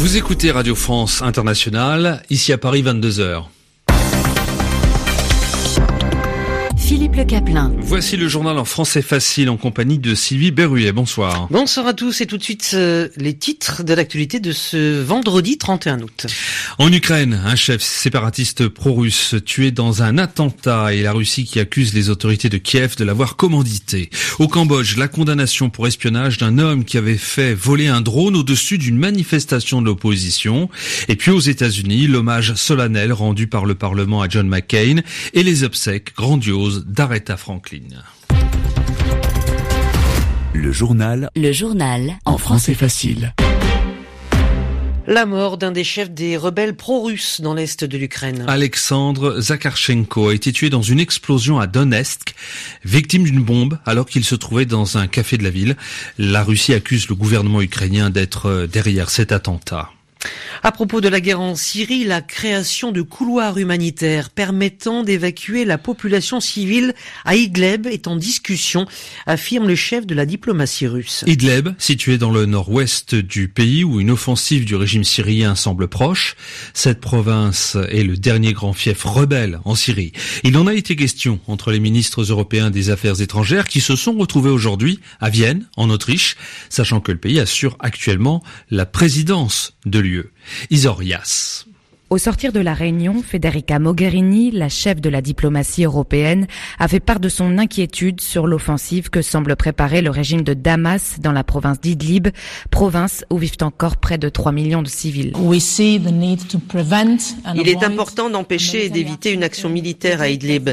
Vous écoutez Radio France Internationale, ici à Paris 22h. Le Caplin. Voici le journal en français facile en compagnie de Sylvie Berruet. Bonsoir. Bonsoir à tous et tout de suite euh, les titres de l'actualité de ce vendredi 31 août. En Ukraine, un chef séparatiste pro-russe tué dans un attentat et la Russie qui accuse les autorités de Kiev de l'avoir commandité. Au Cambodge, la condamnation pour espionnage d'un homme qui avait fait voler un drone au-dessus d'une manifestation de l'opposition. Et puis aux États-Unis, l'hommage solennel rendu par le Parlement à John McCain et les obsèques grandioses Franklin. Le journal. Le journal. En français facile. La mort d'un des chefs des rebelles pro-russes dans l'est de l'Ukraine. Alexandre Zakharchenko a été tué dans une explosion à Donetsk, victime d'une bombe alors qu'il se trouvait dans un café de la ville. La Russie accuse le gouvernement ukrainien d'être derrière cet attentat. À propos de la guerre en Syrie, la création de couloirs humanitaires permettant d'évacuer la population civile à Idlib est en discussion, affirme le chef de la diplomatie russe. Idlib, situé dans le nord-ouest du pays où une offensive du régime syrien semble proche, cette province est le dernier grand fief rebelle en Syrie. Il en a été question entre les ministres européens des Affaires étrangères qui se sont retrouvés aujourd'hui à Vienne, en Autriche, sachant que le pays assure actuellement la présidence de Isorias. Au sortir de la réunion, Federica Mogherini, la chef de la diplomatie européenne, a fait part de son inquiétude sur l'offensive que semble préparer le régime de Damas dans la province d'Idlib, province où vivent encore près de 3 millions de civils. Il est important d'empêcher et d'éviter une action militaire à Idlib.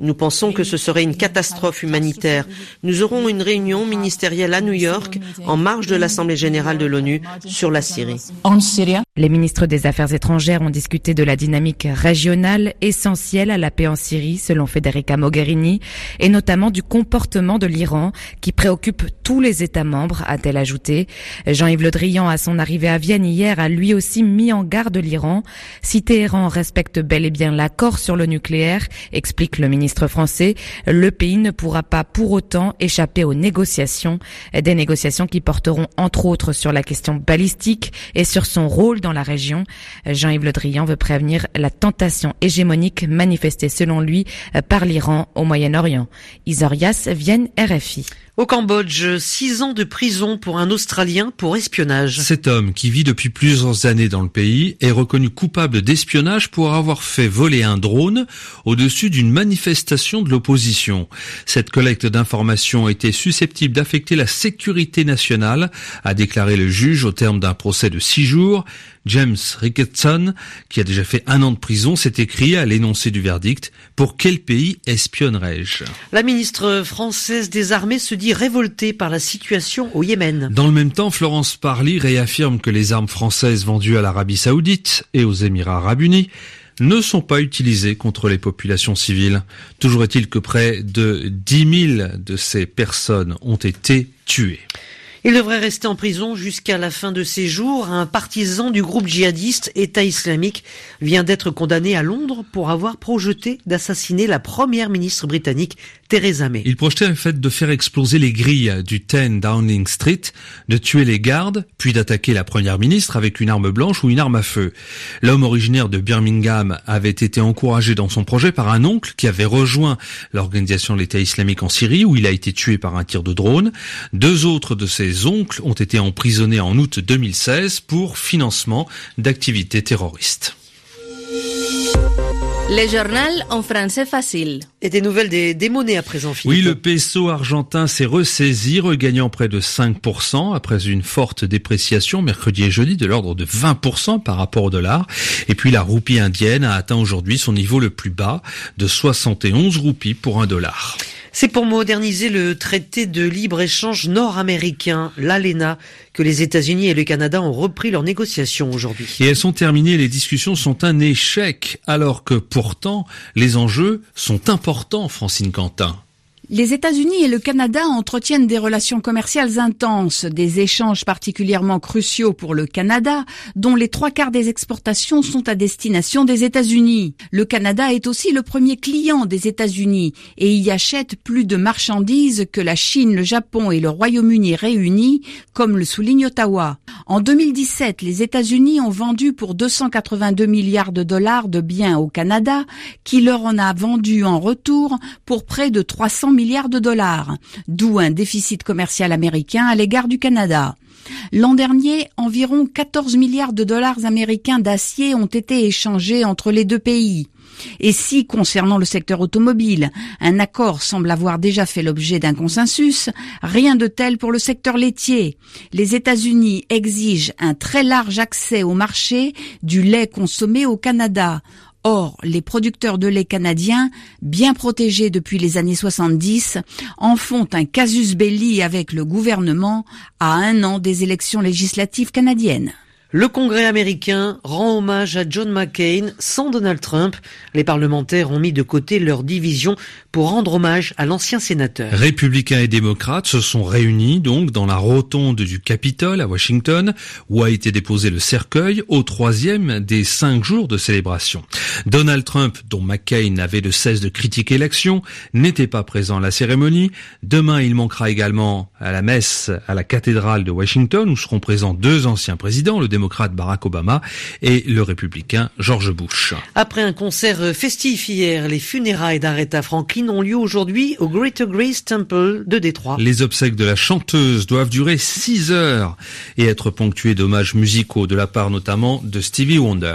Nous pensons que ce serait une catastrophe humanitaire. Nous aurons une réunion ministérielle à New York, en marge de l'Assemblée générale de l'ONU, sur la Syrie. Les ministres des Affaires étrangères ont discuter de la dynamique régionale essentielle à la paix en Syrie, selon Federica Mogherini, et notamment du comportement de l'Iran, qui préoccupe tous les États membres, a-t-elle ajouté. Jean-Yves Le Drian, à son arrivée à Vienne hier, a lui aussi mis en garde l'Iran. Si Téhéran respecte bel et bien l'accord sur le nucléaire, explique le ministre français, le pays ne pourra pas pour autant échapper aux négociations, des négociations qui porteront entre autres sur la question balistique et sur son rôle dans la région. Jean-Yves Le Drian veut prévenir la tentation hégémonique manifestée selon lui par l'Iran au Moyen-Orient. Isorias Vienne RFI. Au Cambodge, six ans de prison pour un Australien pour espionnage. Cet homme, qui vit depuis plusieurs années dans le pays, est reconnu coupable d'espionnage pour avoir fait voler un drone au-dessus d'une manifestation de l'opposition. Cette collecte d'informations était susceptible d'affecter la sécurité nationale, a déclaré le juge au terme d'un procès de six jours. James Ricketson, qui a déjà fait un an de prison, s'est écrit à l'énoncé du verdict. Pour quel pays espionnerais-je La ministre française des Armées se dit révolté par la situation au Yémen. Dans le même temps, Florence Parly réaffirme que les armes françaises vendues à l'Arabie saoudite et aux Émirats arabes unis ne sont pas utilisées contre les populations civiles. Toujours est-il que près de 10 000 de ces personnes ont été tuées. Il devrait rester en prison jusqu'à la fin de ses jours. Un partisan du groupe djihadiste État islamique vient d'être condamné à Londres pour avoir projeté d'assassiner la première ministre britannique Il projetait le fait de faire exploser les grilles du 10 Downing Street, de tuer les gardes, puis d'attaquer la première ministre avec une arme blanche ou une arme à feu. L'homme originaire de Birmingham avait été encouragé dans son projet par un oncle qui avait rejoint l'organisation de l'État islamique en Syrie où il a été tué par un tir de drone. Deux autres de ses oncles ont été emprisonnés en août 2016 pour financement d'activités terroristes. Le journal en français facile. Et des nouvelles des, monnaies à présent, Philippe. Oui, le peso argentin s'est ressaisi, regagnant près de 5% après une forte dépréciation mercredi et jeudi de l'ordre de 20% par rapport au dollar. Et puis la roupie indienne a atteint aujourd'hui son niveau le plus bas de 71 roupies pour un dollar. C'est pour moderniser le traité de libre-échange nord-américain, l'ALENA, que les États-Unis et le Canada ont repris leurs négociations aujourd'hui. Et elles sont terminées, les discussions sont un échec, alors que pourtant les enjeux sont importants, Francine Quentin. Les États-Unis et le Canada entretiennent des relations commerciales intenses, des échanges particulièrement cruciaux pour le Canada, dont les trois quarts des exportations sont à destination des États-Unis. Le Canada est aussi le premier client des États-Unis et y achète plus de marchandises que la Chine, le Japon et le Royaume-Uni réunis, comme le souligne Ottawa. En 2017, les États-Unis ont vendu pour 282 milliards de dollars de biens au Canada, qui leur en a vendu en retour pour près de 300 milliards de dollars, d'où un déficit commercial américain à l'égard du Canada. L'an dernier, environ 14 milliards de dollars américains d'acier ont été échangés entre les deux pays. Et si, concernant le secteur automobile, un accord semble avoir déjà fait l'objet d'un consensus, rien de tel pour le secteur laitier. Les États-Unis exigent un très large accès au marché du lait consommé au Canada. Or, les producteurs de lait canadiens, bien protégés depuis les années 70, en font un casus belli avec le gouvernement à un an des élections législatives canadiennes. Le Congrès américain rend hommage à John McCain sans Donald Trump. Les parlementaires ont mis de côté leur division pour rendre hommage à l'ancien sénateur. Républicains et démocrates se sont réunis donc dans la rotonde du Capitole à Washington où a été déposé le cercueil au troisième des cinq jours de célébration. Donald Trump, dont McCain n'avait de cesse de critiquer l'action, n'était pas présent à la cérémonie. Demain, il manquera également à la messe à la cathédrale de Washington où seront présents deux anciens présidents, démocrate Barack Obama et le républicain George Bush. Après un concert festif hier, les funérailles d'Aretha Franklin ont lieu aujourd'hui au Greater Grace Temple de Détroit. Les obsèques de la chanteuse doivent durer 6 heures et être ponctuées d'hommages musicaux de la part notamment de Stevie Wonder.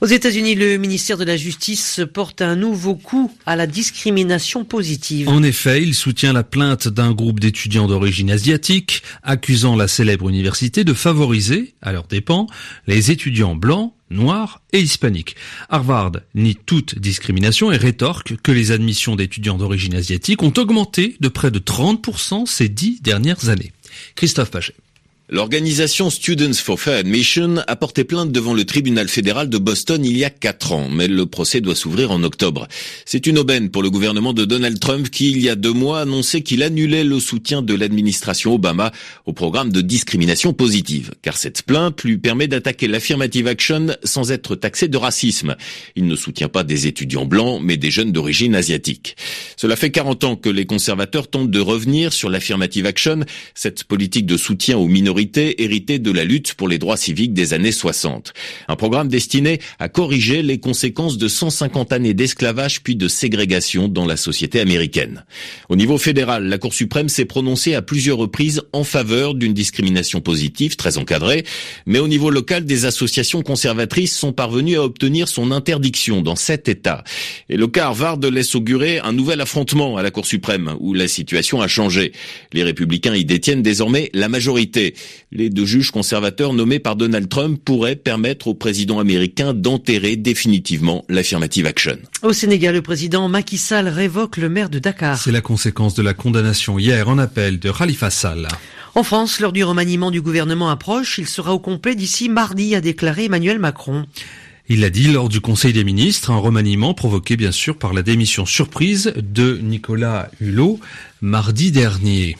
Aux États-Unis, le ministère de la Justice porte un nouveau coup à la discrimination positive. En effet, il soutient la plainte d'un groupe d'étudiants d'origine asiatique accusant la célèbre université de favoriser, à leurs dépens, les étudiants blancs noirs et hispaniques. Harvard nie toute discrimination et rétorque que les admissions d'étudiants d'origine asiatique ont augmenté de près de 30% ces dix dernières années. Christophe Paget. L'organisation Students for Fair Admission a porté plainte devant le tribunal fédéral de Boston il y a quatre ans, mais le procès doit s'ouvrir en octobre. C'est une aubaine pour le gouvernement de Donald Trump qui, il y a deux mois, annonçait qu'il annulait le soutien de l'administration Obama au programme de discrimination positive, car cette plainte lui permet d'attaquer l'affirmative action sans être taxé de racisme. Il ne soutient pas des étudiants blancs, mais des jeunes d'origine asiatique. Cela fait 40 ans que les conservateurs tentent de revenir sur l'affirmative action, cette politique de soutien aux minorités héritée de la lutte pour les droits civiques des années 60. Un programme destiné à corriger les conséquences de 150 années d'esclavage puis de ségrégation dans la société américaine. Au niveau fédéral, la Cour suprême s'est prononcée à plusieurs reprises en faveur d'une discrimination positive très encadrée, mais au niveau local, des associations conservatrices sont parvenues à obtenir son interdiction dans sept États. Et le cas Harvard laisse augurer un nouvel affrontement à la Cour suprême, où la situation a changé. Les républicains y détiennent désormais la majorité. Les deux juges conservateurs nommés par Donald Trump pourraient permettre au président américain d'enterrer définitivement l'affirmative action. Au Sénégal, le président Macky Sall révoque le maire de Dakar. C'est la conséquence de la condamnation hier en appel de Khalifa Sall. En France, l'heure du remaniement du gouvernement approche. Il sera au complet d'ici mardi, a déclaré Emmanuel Macron. Il l'a dit lors du Conseil des ministres, un remaniement provoqué bien sûr par la démission surprise de Nicolas Hulot mardi dernier.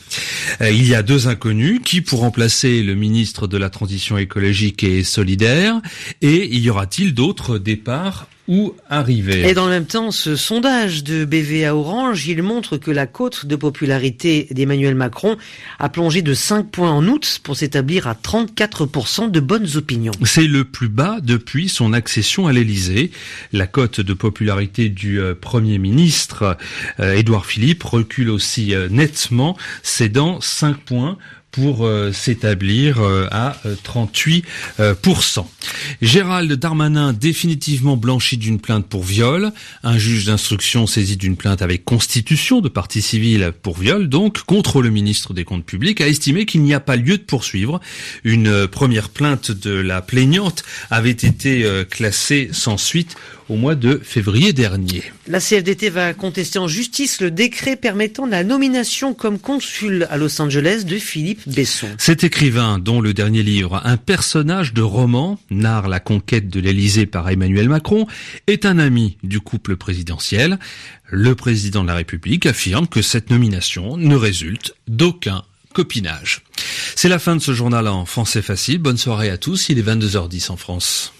Euh, il y a deux inconnus qui pour remplacer le ministre de la Transition écologique et solidaire et y aura-t-il d'autres départs ou arriver. Et dans le même temps, ce sondage de BVA Orange, il montre que la cote de popularité d'Emmanuel Macron a plongé de 5 points en août pour s'établir à 34% de bonnes opinions. C'est le plus bas depuis son accession à l'Élysée. La cote de popularité du euh, Premier ministre euh, Édouard Philippe recule aussi euh, nettement, cédant 5 points pour euh, s'établir euh, à 38%. Euh, Gérald Darmanin définitivement blanchi d'une plainte pour viol. Un juge d'instruction saisi d'une plainte avec constitution de partie civile pour viol, donc contre le ministre des Comptes publics, a estimé qu'il n'y a pas lieu de poursuivre. Une première plainte de la plaignante avait été classée sans suite au mois de février dernier. La CFDT va contester en justice le décret permettant la nomination comme consul à Los Angeles de Philippe Cet écrivain, dont le dernier livre, un personnage de roman, narre la conquête de l'Élysée par Emmanuel Macron, est un ami du couple présidentiel. Le président de la République affirme que cette nomination ne résulte d'aucun copinage. C'est la fin de ce journal en français facile. Bonne soirée à tous. Il est 22h10 en France.